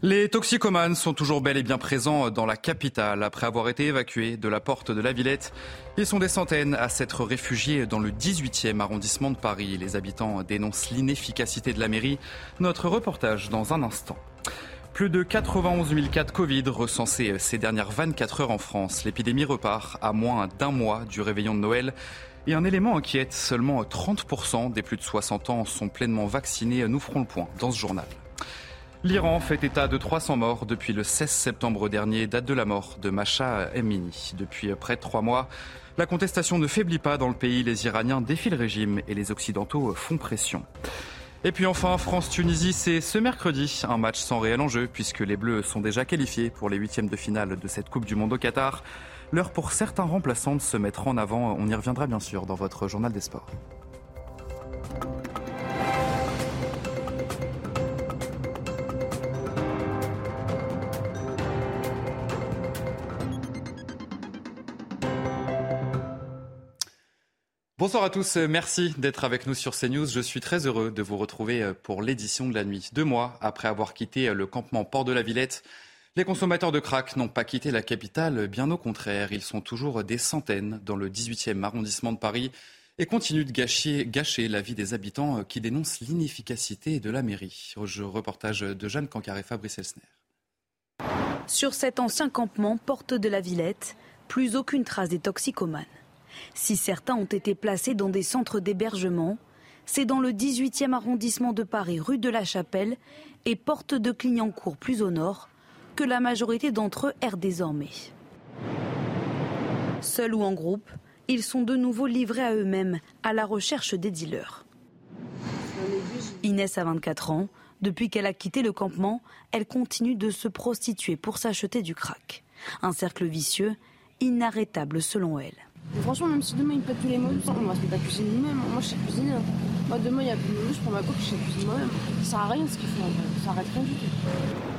Les toxicomanes sont toujours bel et bien présents dans la capitale. Après avoir été évacués de la porte de la Villette, ils sont des centaines à s'être réfugiés dans le 18e arrondissement de Paris. Les habitants dénoncent l'inefficacité de la mairie. Notre reportage dans un instant. Plus de 91 000 cas de Covid recensés ces dernières 24 heures en France. L'épidémie repart à moins d'un mois du réveillon de Noël. Et un élément inquiète, seulement 30% des plus de 60 ans sont pleinement vaccinés. Nous ferons le point dans ce journal. L'Iran fait état de 300 morts depuis le 16 septembre dernier, date de la mort de Masha Emini. Depuis près de trois mois, la contestation ne faiblit pas dans le pays. Les Iraniens défient le régime et les Occidentaux font pression. Et puis enfin, France-Tunisie, c'est ce mercredi, un match sans réel enjeu, puisque les Bleus sont déjà qualifiés pour les huitièmes de finale de cette Coupe du Monde au Qatar. L'heure pour certains remplaçants de se mettre en avant, on y reviendra bien sûr dans votre journal des sports. Bonsoir à tous, merci d'être avec nous sur CNews. Je suis très heureux de vous retrouver pour l'édition de la nuit. Deux mois après avoir quitté le campement Port de la Villette, les consommateurs de crack n'ont pas quitté la capitale, bien au contraire. Ils sont toujours des centaines dans le 18e arrondissement de Paris et continuent de gâcher, la vie des habitants qui dénoncent l'inefficacité de la mairie. Reportage de Jeanne Cancar et Fabrice Elsner. Sur cet ancien campement, porte de la Villette, plus aucune trace des toxicomanes. Si certains ont été placés dans des centres d'hébergement, c'est dans le 18e arrondissement de Paris, rue de la Chapelle et porte de Clignancourt plus au nord, que la majorité d'entre eux errent désormais. Seuls ou en groupe, ils sont de nouveau livrés à eux-mêmes, à la recherche des dealers. Inès a 24 ans. Depuis qu'elle a quitté le campement, elle continue de se prostituer pour s'acheter du crack. Un cercle vicieux, inarrêtable selon elle. Franchement, même si demain il pète tous les mots, on va se mettre à cuisiner nous-mêmes. Moi, je sais cuisiner. Moi, demain, il y a plus de menus, je prends ma coupe, je sais cuisiner moi-même. Ça sert à rien ce qu'ils font, ça arrête rien du tout.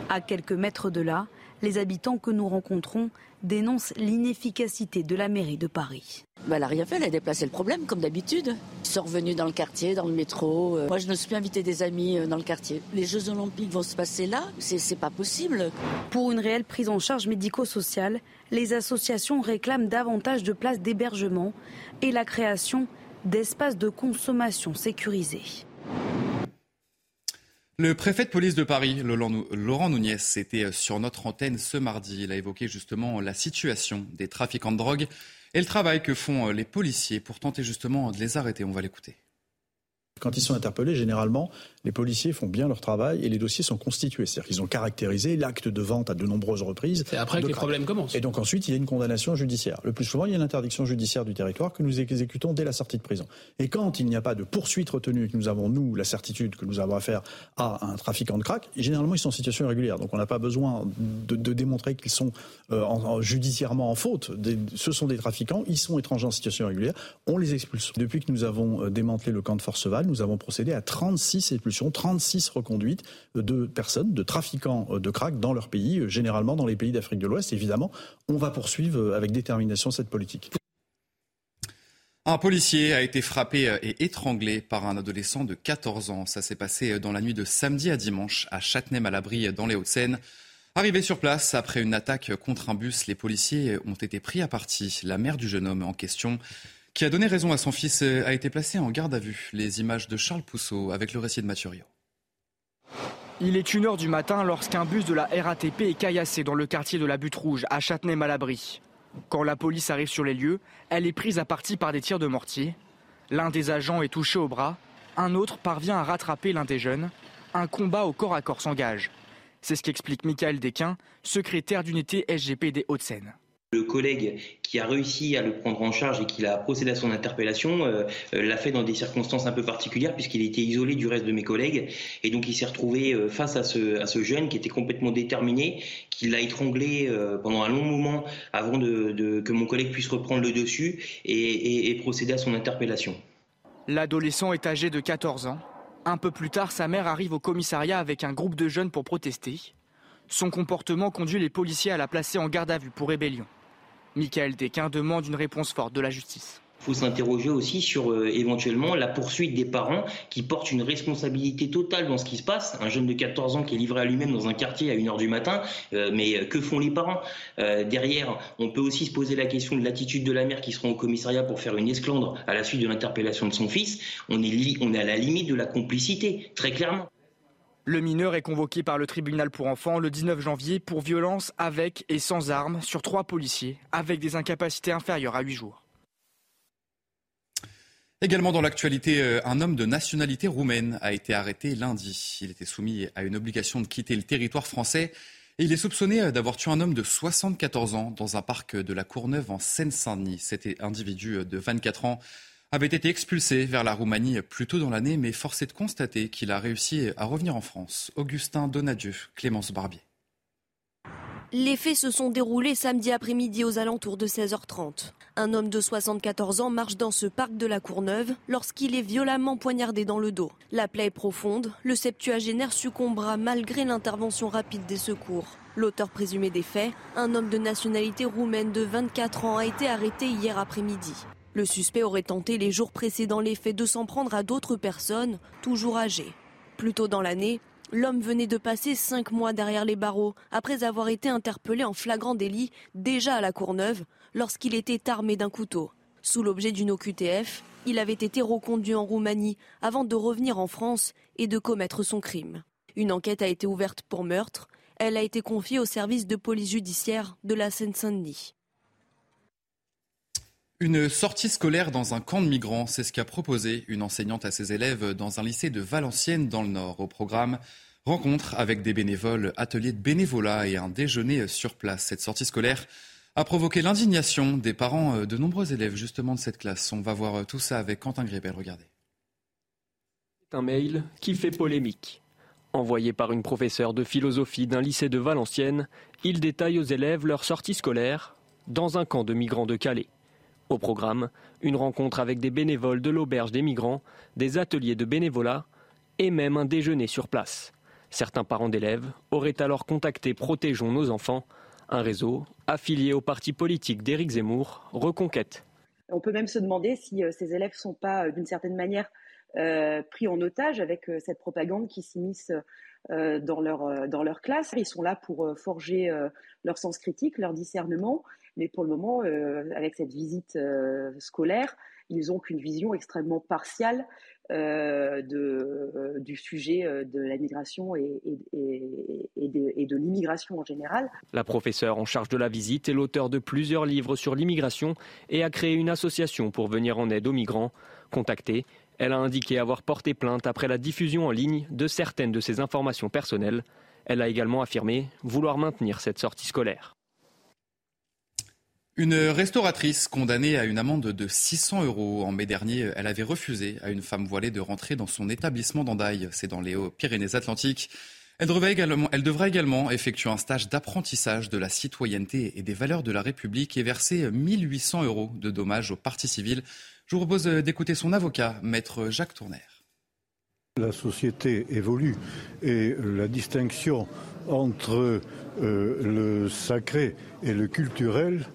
À quelques mètres de là, les habitants que nous rencontrons dénoncent l'inefficacité de la mairie de Paris. Bah, elle n'a rien fait, elle a déplacé le problème comme d'habitude. Ils sont revenus dans le quartier, dans le métro. Moi, je ne suis plus invité des amis dans le quartier. Les Jeux Olympiques vont se passer là, c'est pas possible. Pour une réelle prise en charge médico-sociale, les associations réclament davantage de places d'hébergement et la création d'espaces de consommation sécurisés. Le préfet de police de Paris, Laurent Nouniès, était sur notre antenne ce mardi. Il a évoqué justement la situation des trafiquants de drogue et le travail que font les policiers pour tenter justement de les arrêter. On va l'écouter. Quand ils sont interpellés, généralement, les policiers font bien leur travail et les dossiers sont constitués. C'est-à-dire qu'ils ont caractérisé l'acte de vente à de nombreuses reprises. C'est après que les problèmes commencent. Et donc ensuite, il y a une condamnation judiciaire. Le plus souvent, il y a une interdiction judiciaire du territoire que nous exécutons dès la sortie de prison. Et quand il n'y a pas de poursuite retenue et que nous avons, nous, la certitude que nous avons affaire à un trafiquant de crack, généralement, ils sont en situation irrégulière. Donc on n'a pas besoin de, de démontrer qu'ils sont euh, en, en, judiciairement en faute. Des, ce sont des trafiquants, ils sont étrangers en situation irrégulière, on les expulse. Depuis que nous avons euh, démantelé le camp de Forceval, nous avons procédé à 36 expulsions, 36 reconduites de personnes, de trafiquants de crack dans leur pays, généralement dans les pays d'Afrique de l'Ouest. Évidemment, on va poursuivre avec détermination cette politique. Un policier a été frappé et étranglé par un adolescent de 14 ans. Ça s'est passé dans la nuit de samedi à dimanche à Châtenay-Malabry dans les Hauts-de-Seine. Arrivé sur place après une attaque contre un bus, les policiers ont été pris à partie. La mère du jeune homme en question qui a donné raison à son fils, a été placé en garde à vue. Les images de Charles Pousseau avec le récit de Mathurio. Il est 1h du matin lorsqu'un bus de la RATP est caillassé dans le quartier de la Butte Rouge, à Châtenay-Malabry. Quand la police arrive sur les lieux, elle est prise à partie par des tirs de mortier. L'un des agents est touché au bras, un autre parvient à rattraper l'un des jeunes. Un combat au corps à corps s'engage. C'est ce qu'explique Michael Desquin, secrétaire d'unité SGP des Hauts-de-Seine. Le collègue qui a réussi à le prendre en charge et qui a procédé à son interpellation euh, euh, l'a fait dans des circonstances un peu particulières puisqu'il était isolé du reste de mes collègues et donc il s'est retrouvé euh, face à ce, jeune qui était complètement déterminé, qui l'a étranglé pendant un long moment avant que mon collègue puisse reprendre le dessus et procéder à son interpellation. L'adolescent est âgé de 14 ans. Un peu plus tard, sa mère arrive au commissariat avec un groupe de jeunes pour protester. Son comportement conduit les policiers à la placer en garde à vue pour rébellion. Michael Desquin demande une réponse forte de la justice. Il faut s'interroger aussi sur euh, éventuellement la poursuite des parents qui portent une responsabilité totale dans ce qui se passe. Un jeune de 14 ans qui est livré à lui-même dans un quartier à 1h du matin, euh, mais euh, que font les parents? Derrière, on peut aussi se poser la question de l'attitude de la mère qui sera au commissariat pour faire une esclandre à la suite de l'interpellation de son fils. On on est à la limite de la complicité, très clairement. Le mineur est convoqué par le tribunal pour enfants le 19 janvier pour violence avec et sans armes sur trois policiers avec des incapacités inférieures à 8 jours. Également dans l'actualité, euh, un homme de nationalité roumaine a été arrêté lundi. Il était soumis à une obligation de quitter le territoire français et il est soupçonné euh, d'avoir tué un homme de 74 ans dans un parc de la Courneuve en Seine-Saint-Denis. Cet individu de 24 ans avait été expulsé vers la Roumanie plus tôt dans l'année, mais force est de constater qu'il a réussi à revenir en France. Augustin Donadieu, Clémence Barbier. Les faits se sont déroulés samedi après-midi aux alentours de 16h30. Un homme de 74 ans marche dans ce parc de la Courneuve lorsqu'il est violemment poignardé dans le dos. La plaie est profonde, le septuagénaire succombera malgré l'intervention rapide des secours. L'auteur présumé des faits, un homme de nationalité roumaine de 24 ans, a été arrêté hier après-midi. Le suspect aurait tenté les jours précédant les faits de s'en prendre à d'autres personnes, toujours âgées. Plus tôt dans l'année, l'homme venait de passer cinq mois derrière les barreaux après avoir été interpellé en flagrant délit déjà à la Courneuve lorsqu'il était armé d'un couteau. Sous l'objet d'une OQTF, il avait été reconduit en Roumanie avant de revenir en France et de commettre son crime. Une enquête a été ouverte pour meurtre. Elle a été confiée au service de police judiciaire de la Seine-Saint-Denis. Une sortie scolaire dans un camp de migrants, c'est ce qu'a proposé une enseignante à ses élèves dans un lycée de Valenciennes dans le Nord. Au programme, rencontre avec des bénévoles, atelier de bénévolat et un déjeuner sur place. Cette sortie scolaire a provoqué l'indignation des parents de nombreux élèves justement de cette classe. On va voir tout ça avec Quentin Grébel. Regardez. C'est un mail qui fait polémique. Envoyé par une professeure de philosophie d'un lycée de Valenciennes, il détaille aux élèves leur sortie scolaire dans un camp de migrants de Calais. Au programme, une rencontre avec des bénévoles de l'auberge des migrants, des ateliers de bénévolat et même un déjeuner sur place. Certains parents d'élèves auraient alors contacté Protégeons nos enfants, un réseau affilié au parti politique d'Éric Zemmour, Reconquête. On peut même se demander si euh, ces élèves ne sont pas, euh, d'une certaine manière, euh, pris en otage avec cette propagande qui s'immisce dans, leur, dans leur classe. Ils sont là pour forger leur sens critique, leur discernement. Mais pour le moment, euh, avec cette visite euh, scolaire, ils n'ont qu'une vision extrêmement partiale euh, du sujet de la migration et, et, de, et de l'immigration en général. La professeure en charge de la visite est l'auteur de plusieurs livres sur l'immigration et a créé une association pour venir en aide aux migrants. Contactée, elle a indiqué avoir porté plainte après la diffusion en ligne de certaines de ses informations personnelles. Elle a également affirmé vouloir maintenir cette sortie scolaire. Une restauratrice condamnée à une amende de 600 euros en mai dernier, elle avait refusé à une femme voilée de rentrer dans son établissement d'Andaille, c'est dans les Pyrénées-Atlantiques. Elle devrait, également, elle devrait également effectuer un stage d'apprentissage de la citoyenneté et des valeurs de la République et verser 1800 euros de dommages aux parties civiles. Je vous propose d'écouter son avocat, maître Jacques Tourner. La société évolue et la distinction entre euh, le sacré et le culturel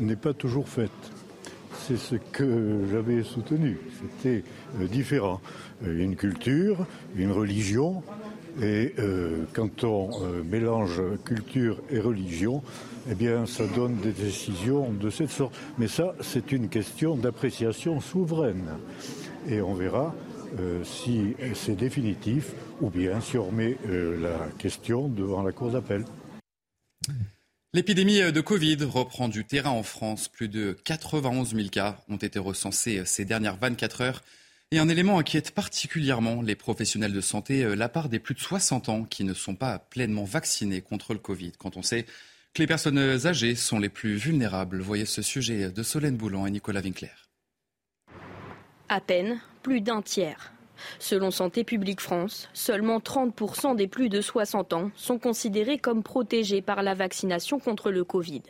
n'est pas toujours faite. C'est ce que j'avais soutenu. C'était euh, différent. Euh, une culture, une religion, et euh, quand on mélange culture et religion, eh bien, ça donne des décisions de cette sorte. Mais ça, c'est une question d'appréciation souveraine. Et on verra si c'est définitif ou bien si on remet la question devant la Cour d'appel. L'épidémie de Covid reprend du terrain en France. Plus de 91 000 cas ont été recensés ces dernières 24 heures. Et un élément inquiète particulièrement les professionnels de santé, la part des plus de 60 ans qui ne sont pas pleinement vaccinés contre le Covid. Quand on sait que les personnes âgées sont les plus vulnérables. Voyez ce sujet de Solène Boulan et Nicolas Winkler. À peine plus d'un tiers. Selon Santé publique France, seulement 30% des plus de 60 ans sont considérés comme protégés par la vaccination contre le Covid.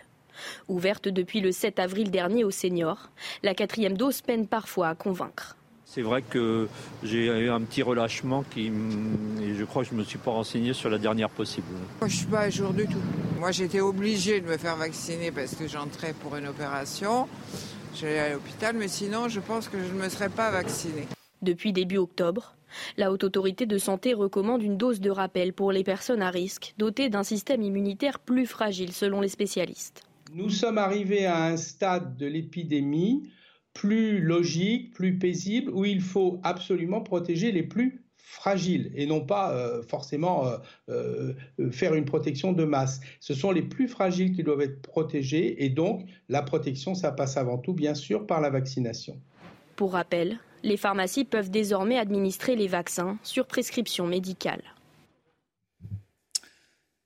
Ouverte depuis le 7 avril dernier aux seniors, la quatrième dose peine parfois à convaincre. C'est vrai que j'ai eu un petit relâchement qui, et je crois que je ne me suis pas renseigné sur la dernière possible. je ne suis pas à jour du tout. Moi, j'étais obligée de me faire vacciner parce que j'entrais pour une opération. J'allais à l'hôpital, mais sinon, je pense que je ne me serais pas vaccinée. Depuis début octobre, la Haute Autorité de Santé recommande une dose de rappel pour les personnes à risque, dotées d'un système immunitaire plus fragile selon les spécialistes. Nous sommes arrivés à un stade de l'épidémie plus logique, plus paisible, où il faut absolument protéger les plus fragiles et non pas euh, forcément euh, euh, faire une protection de masse. Ce sont les plus fragiles qui doivent être protégés et donc la protection, ça passe avant tout, bien sûr, par la vaccination. Pour rappel, les pharmacies peuvent désormais administrer les vaccins sur prescription médicale.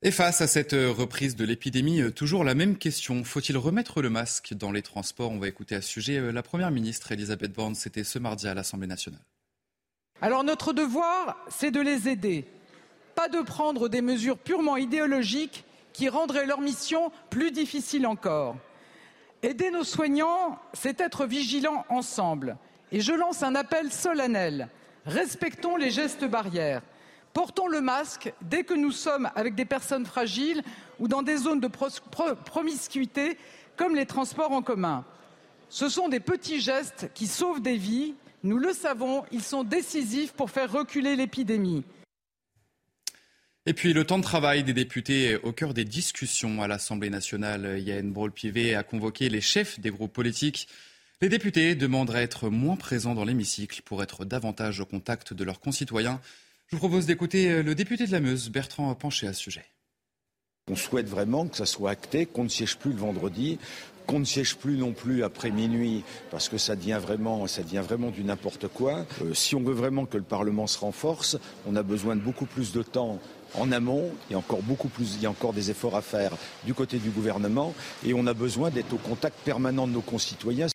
Et face à cette reprise de l'épidémie, euh, toujours la même question. Faut-il remettre le masque dans les transports? On va écouter à ce sujet euh, la Première ministre Elisabeth Borne. C'était ce mardi à l'Assemblée nationale. Alors notre devoir, c'est de les aider. Pas de prendre des mesures purement idéologiques qui rendraient leur mission plus difficile encore. Aider nos soignants, c'est être vigilants ensemble. Et je lance un appel solennel. Respectons les gestes barrières. Portons le masque dès que nous sommes avec des personnes fragiles ou dans des zones de promiscuité comme les transports en commun. Ce sont des petits gestes qui sauvent des vies. Nous le savons, ils sont décisifs pour faire reculer l'épidémie. Et puis le temps de travail des députés au cœur des discussions à l'Assemblée nationale. Yann Brault-Pivet a convoqué les chefs des groupes politiques. Les députés demandent à être moins présents dans l'hémicycle pour être davantage au contact de leurs concitoyens. Je vous propose d'écouter euh, le député de la Meuse, Bertrand Penché, à ce sujet. On souhaite vraiment que ça soit acté, qu'on ne siège plus le vendredi, qu'on ne siège plus non plus après minuit, parce que ça devient vraiment, ça vraiment du n'importe quoi. Euh, si on veut vraiment que le Parlement se renforce, on a besoin de beaucoup plus de temps en amont, il y a encore beaucoup plus, il y a encore des efforts à faire du côté du gouvernement, et on a besoin d'être au contact permanent de nos concitoyens.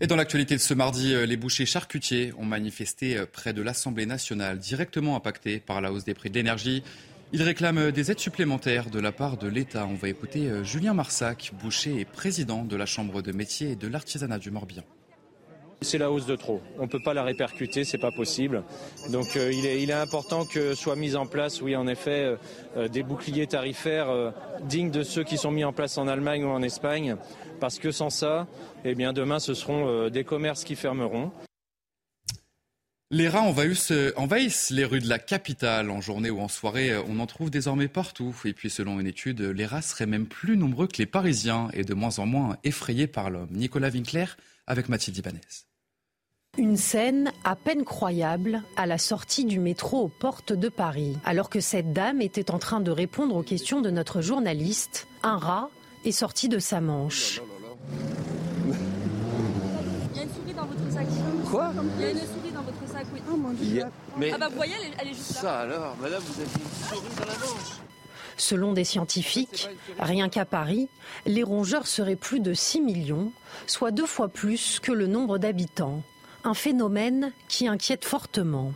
Et dans l'actualité de ce mardi, euh, les bouchers charcutiers ont manifesté euh, près de l'Assemblée nationale, directement impactés par la hausse des prix de l'énergie. Ils réclament euh, des aides supplémentaires de la part de l'État. On va écouter Julien Marsac, boucher et président de la Chambre de métier et de l'artisanat du Morbihan. C'est la hausse de trop. On ne peut pas la répercuter, c'est pas possible. Donc il, est, important que soient mis en place, oui en effet, des boucliers tarifaires dignes de ceux qui sont mis en place en Allemagne ou en Espagne parce que sans ça, eh bien demain ce seront euh, des commerces qui fermeront. Les rats envahissent, les rues de la capitale en journée ou en soirée. Euh, on en trouve désormais partout. Et puis, selon une étude, les rats seraient même plus nombreux que les Parisiens et de moins en moins effrayés par l'homme. Nicolas Winkler avec Mathilde Ibanez. Une scène à peine croyable à la sortie du métro aux portes de Paris. Alors que cette dame était en train de répondre aux questions de notre journaliste, un rat est sorti de sa manche. Il y a une souris dans votre sac. Quoi Il y a une souris dans votre sac, oui. Oh mon dieu. Mais ah bah vous voyez, elle est, juste là. Ça alors, madame, vous avez une souris dans la manche. Selon des scientifiques, rien qu'à Paris, les rongeurs seraient plus de 6 millions, soit deux fois plus que le nombre d'habitants. Un phénomène qui inquiète fortement.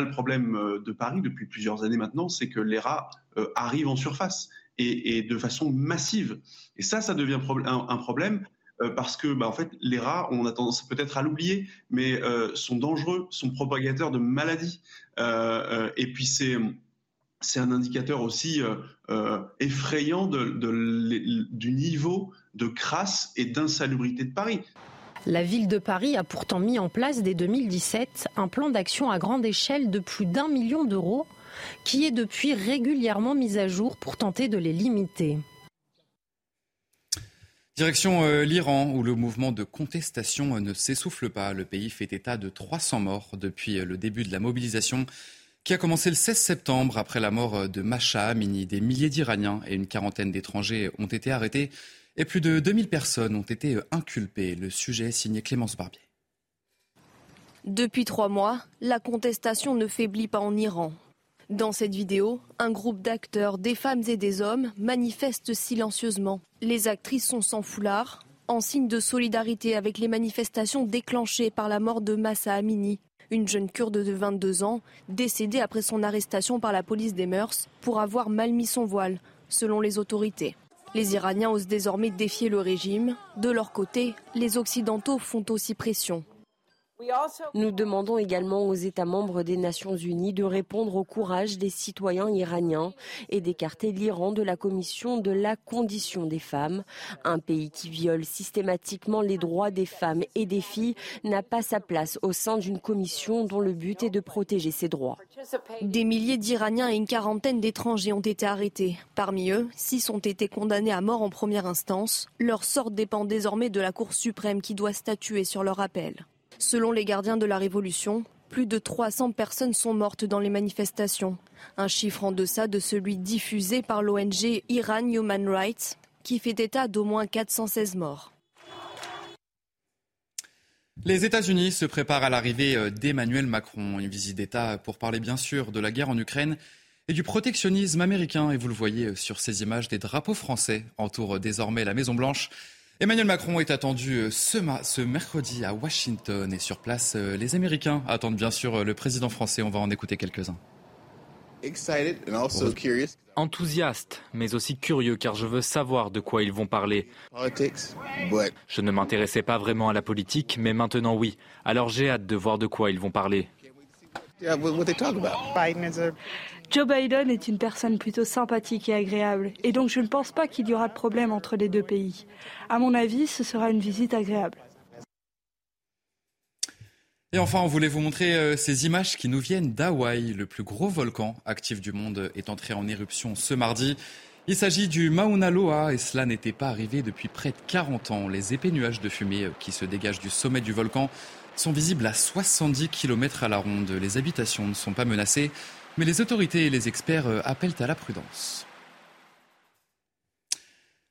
Le problème euh, de Paris depuis plusieurs années maintenant, c'est que les rats euh, arrivent en surface et, de façon massive. Et ça, ça devient un, problème euh, parce que, bah, en fait, les rats, on a tendance peut-être à l'oublier, mais sont dangereux, sont propagateurs de maladies. Et puis c'est c'est un indicateur aussi effrayant de, du niveau de crasse et d'insalubrité de Paris. La ville de Paris a pourtant mis en place dès 2017 un plan d'action à grande échelle de plus d'un million d'euros qui est depuis régulièrement mise à jour pour tenter de les limiter. Direction euh, l'Iran, où le mouvement de contestation euh, ne s'essouffle pas. Le pays fait état de 300 morts depuis euh, le début de la mobilisation qui a commencé le 16 septembre après la mort de Masha Amini. Des milliers d'Iraniens et une quarantaine d'étrangers ont été arrêtés et plus de 2000 personnes ont été inculpées. Le sujet signé Clémence Barbier. Depuis trois mois, la contestation ne faiblit pas en Iran. Dans cette vidéo, un groupe d'acteurs, des femmes et des hommes, manifestent silencieusement. Les actrices sont sans foulard, en signe de solidarité avec les manifestations déclenchées par la mort de Massa Amini, une jeune kurde de 22 ans, décédée après son arrestation par la police des mœurs pour avoir mal mis son voile, selon les autorités. Les Iraniens osent désormais défier le régime. De leur côté, les Occidentaux font aussi pression. Nous demandons également aux États membres des Nations Unies de répondre au courage des citoyens iraniens et d'écarter l'Iran de la Commission de la condition des femmes. Un pays qui viole systématiquement les droits des femmes et des filles n'a pas sa place au sein d'une commission dont le but est de protéger ses droits. Des milliers d'Iraniens et une quarantaine d'étrangers ont été arrêtés. Parmi eux, six ont été condamnés à mort en première instance. Leur sort dépend désormais de la Cour suprême qui doit statuer sur leur appel. Selon les gardiens de la Révolution, plus de 300 personnes sont mortes dans les manifestations, un chiffre en deçà de celui diffusé par l'ONG Iran Human Rights, qui fait état d'au moins 416 morts. Les États-Unis se préparent à l'arrivée euh, d'Emmanuel Macron, une visite d'État pour parler bien sûr de la guerre en Ukraine et du protectionnisme américain. Et vous le voyez euh, sur ces images, des drapeaux français entourent désormais la Maison-Blanche. Emmanuel Macron est attendu euh, ce, mercredi à Washington et sur place, euh, les Américains attendent bien sûr euh, le président français. On va en écouter quelques-uns. Enthousiaste, mais aussi curieux car je veux savoir de quoi ils vont parler. Je ne m'intéressais pas vraiment à la politique, mais maintenant oui. Alors j'ai hâte de voir de quoi ils vont parler. Joe Biden est une personne plutôt sympathique et agréable, et donc je ne pense pas qu'il y aura de problème entre les deux pays. À mon avis, ce sera une visite agréable. Et enfin, on voulait vous montrer euh, ces images qui nous viennent d'Hawaï. Le plus gros volcan actif du monde est entré en éruption ce mardi. Il s'agit du Mauna Loa et cela n'était pas arrivé depuis près de 40 ans. Les épais nuages de fumée euh, qui se dégagent du sommet du volcan sont visibles à 70 km à la ronde. Les habitations ne sont pas menacées, mais les autorités et les experts euh, appellent à la prudence.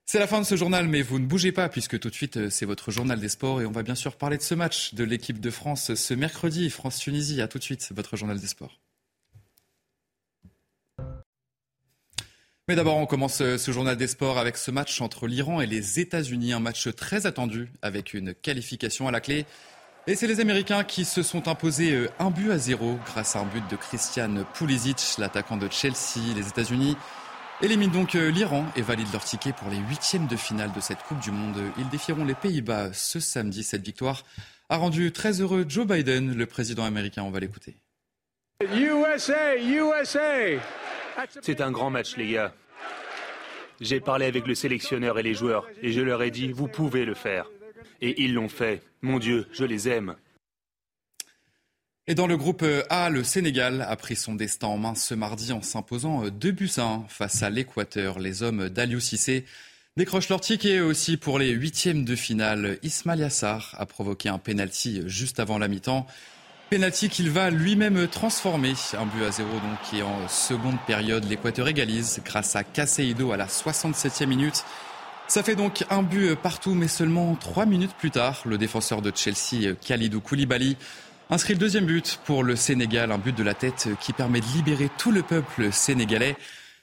C'est la fin de ce journal, mais vous ne bougez pas puisque tout de suite euh, c'est votre journal des sports et on va bien sûr parler de ce match de l'équipe de France ce mercredi, France-Tunisie. À tout de suite, votre journal des sports. Mais d'abord, on commence euh, ce journal des sports avec ce match entre l'Iran et les États-Unis, un match très attendu avec une qualification à la clé. Et c'est les Américains qui se sont imposés euh, un but à zéro grâce à un but de Christian Pulisic, l'attaquant de Chelsea. Les États-Unis éliminent donc euh, l'Iran et valident leur ticket pour les huitièmes de finale de cette Coupe du Monde. Ils défieront les Pays-Bas ce samedi. Cette victoire a rendu très heureux Joe Biden, le président américain. On va l'écouter. USA, USA. C'est un grand match, les gars. J'ai parlé avec le sélectionneur et les joueurs et je leur ai dit, vous pouvez le faire. Et ils l'ont fait. Mon Dieu, je les aime. Et dans le groupe A, le Sénégal a pris son destin en main ce mardi en s'imposant 2 buts à 1 face à l'Équateur. Les hommes d'Aliou Cissé décrochent leur ticket aussi pour les huitièmes de finale. Ismail Yassar a provoqué un penalty juste avant la mi-temps. Penalty qu'il va lui-même transformer. Un but à zéro donc et en seconde période. L'Équateur égalise grâce à Caseido à la 67e minute. Ça fait donc un but partout, mais seulement trois minutes plus tard, le défenseur de Chelsea, Khalidou Koulibaly, inscrit le deuxième but pour le Sénégal, un but de la tête qui permet de libérer tout le peuple sénégalais.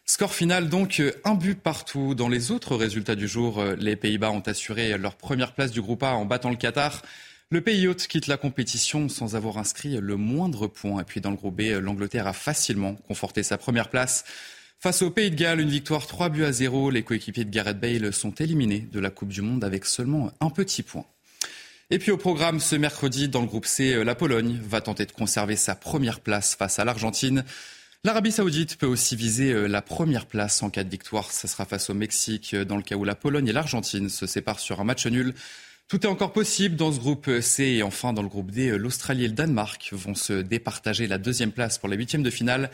Score final donc un but partout. Dans les autres résultats du jour, les Pays-Bas ont assuré leur première place du groupe A en battant le Qatar. Le pays hôte quitte la compétition sans avoir inscrit le moindre point. Et puis dans le groupe B, l'Angleterre a facilement conforté sa première place. Face au Pays de Galles, une victoire 3 buts à 0. Les coéquipiers de Gareth Bale sont éliminés de la Coupe du Monde avec seulement un petit point. Et puis au programme ce mercredi, dans le groupe C, la Pologne va tenter de conserver sa première place face à l'Argentine. L'Arabie saoudite peut aussi viser euh, la première place en cas de victoire. Ce sera face au Mexique euh, dans le cas où la Pologne et l'Argentine se séparent sur un match nul. Tout est encore possible dans ce groupe C et enfin dans le groupe D, euh, l'Australie et le Danemark vont se départager la deuxième place pour les huitièmes de finale.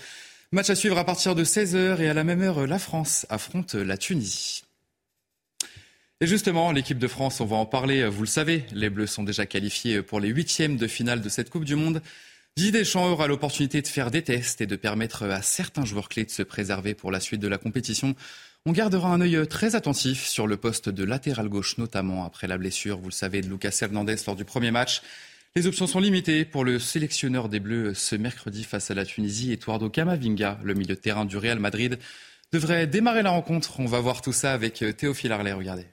Match à suivre à partir de 16h et à la même heure, la France affronte la Tunisie. Et justement, l'équipe de France, on va en parler, vous le savez, les Bleus sont déjà qualifiés pour les huitièmes de finale de cette Coupe du Monde. Didier Deschamps aura l'opportunité de faire des tests et de permettre à certains joueurs clés de se préserver pour la suite de la compétition. On gardera un œil très attentif sur le poste de latéral gauche, notamment après la blessure, vous le savez, de Lucas Hernandez lors du premier match. Les options sont limitées pour le sélectionneur des Bleus ce mercredi face à la Tunisie. Eduardo Camavinga, le milieu de terrain du Real Madrid, devrait démarrer la rencontre. On va voir tout ça avec euh, Théophile Arlet. Regardez.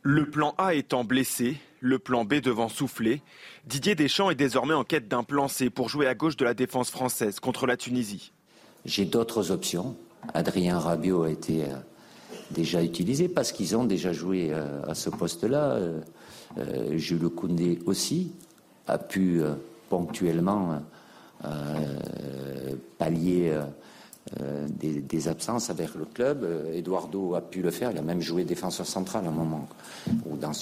Le plan A étant blessé, le plan B devant souffler, Didier Deschamps est désormais en quête d'un plan C pour jouer à gauche de la défense française contre la Tunisie. J'ai d'autres options. Adrien Rabiot a été euh, déjà utilisé parce qu'ils ont déjà joué euh, à ce poste-là. Euh, Jules Koundé aussi a pu euh, ponctuellement euh, pallier des, absences avec le club. Eduardo a pu le faire. Il a même joué défenseur central à un moment, ou dans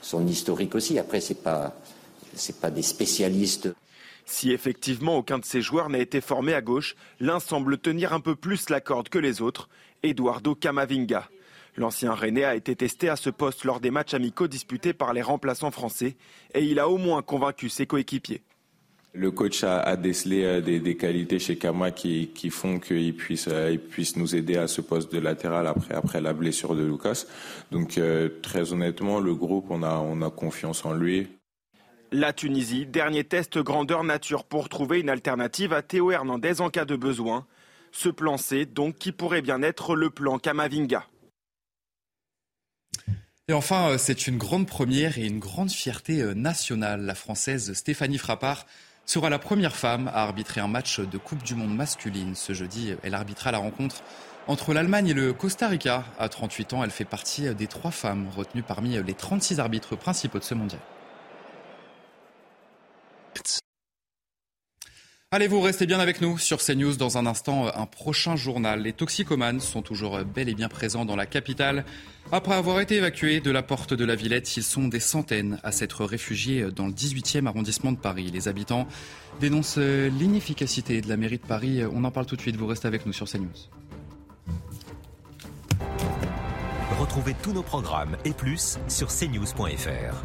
son historique aussi. Après, c'est pas pas des spécialistes. Si effectivement aucun de ces joueurs n'a été formé à gauche, l'un semble tenir un peu plus la corde que les autres, Eduardo Camavinga. L'ancien René a été testé à ce poste lors des matchs amicaux disputés par les remplaçants français et il a au moins convaincu ses coéquipiers. Le coach a, décelé euh, des, qualités chez Kama qui, font qu'il puisse, euh, puisse, nous aider à ce poste de latéral après, après la blessure de Lucas. Donc euh, très honnêtement, le groupe, on a, on a confiance en lui. La Tunisie, dernier test grandeur nature pour trouver une alternative à Théo Hernandez en cas de besoin. Ce plan C, donc, qui pourrait bien être le plan Kamavinga. Et enfin, euh, c'est une grande première et une grande fierté euh, nationale. La Française Stéphanie Frappard sera la première femme à arbitrer un match de Coupe du Monde masculine. Ce jeudi, elle arbitrera la rencontre entre l'Allemagne et le Costa Rica. À 38 ans, elle fait partie des trois femmes retenues parmi les 36 arbitres principaux de ce mondial. Allez, vous restez bien avec nous sur CNews. Dans un instant, un prochain journal. Les toxicomanes sont toujours bel et bien présents dans la capitale. Après avoir été évacués de la porte de la Villette, ils sont des centaines à s'être réfugiés dans le 18e arrondissement de Paris. Les habitants dénoncent l'inefficacité de la mairie de Paris. On en parle tout de suite. Vous restez avec nous sur CNews. Retrouvez tous nos programmes et plus sur cnews.fr.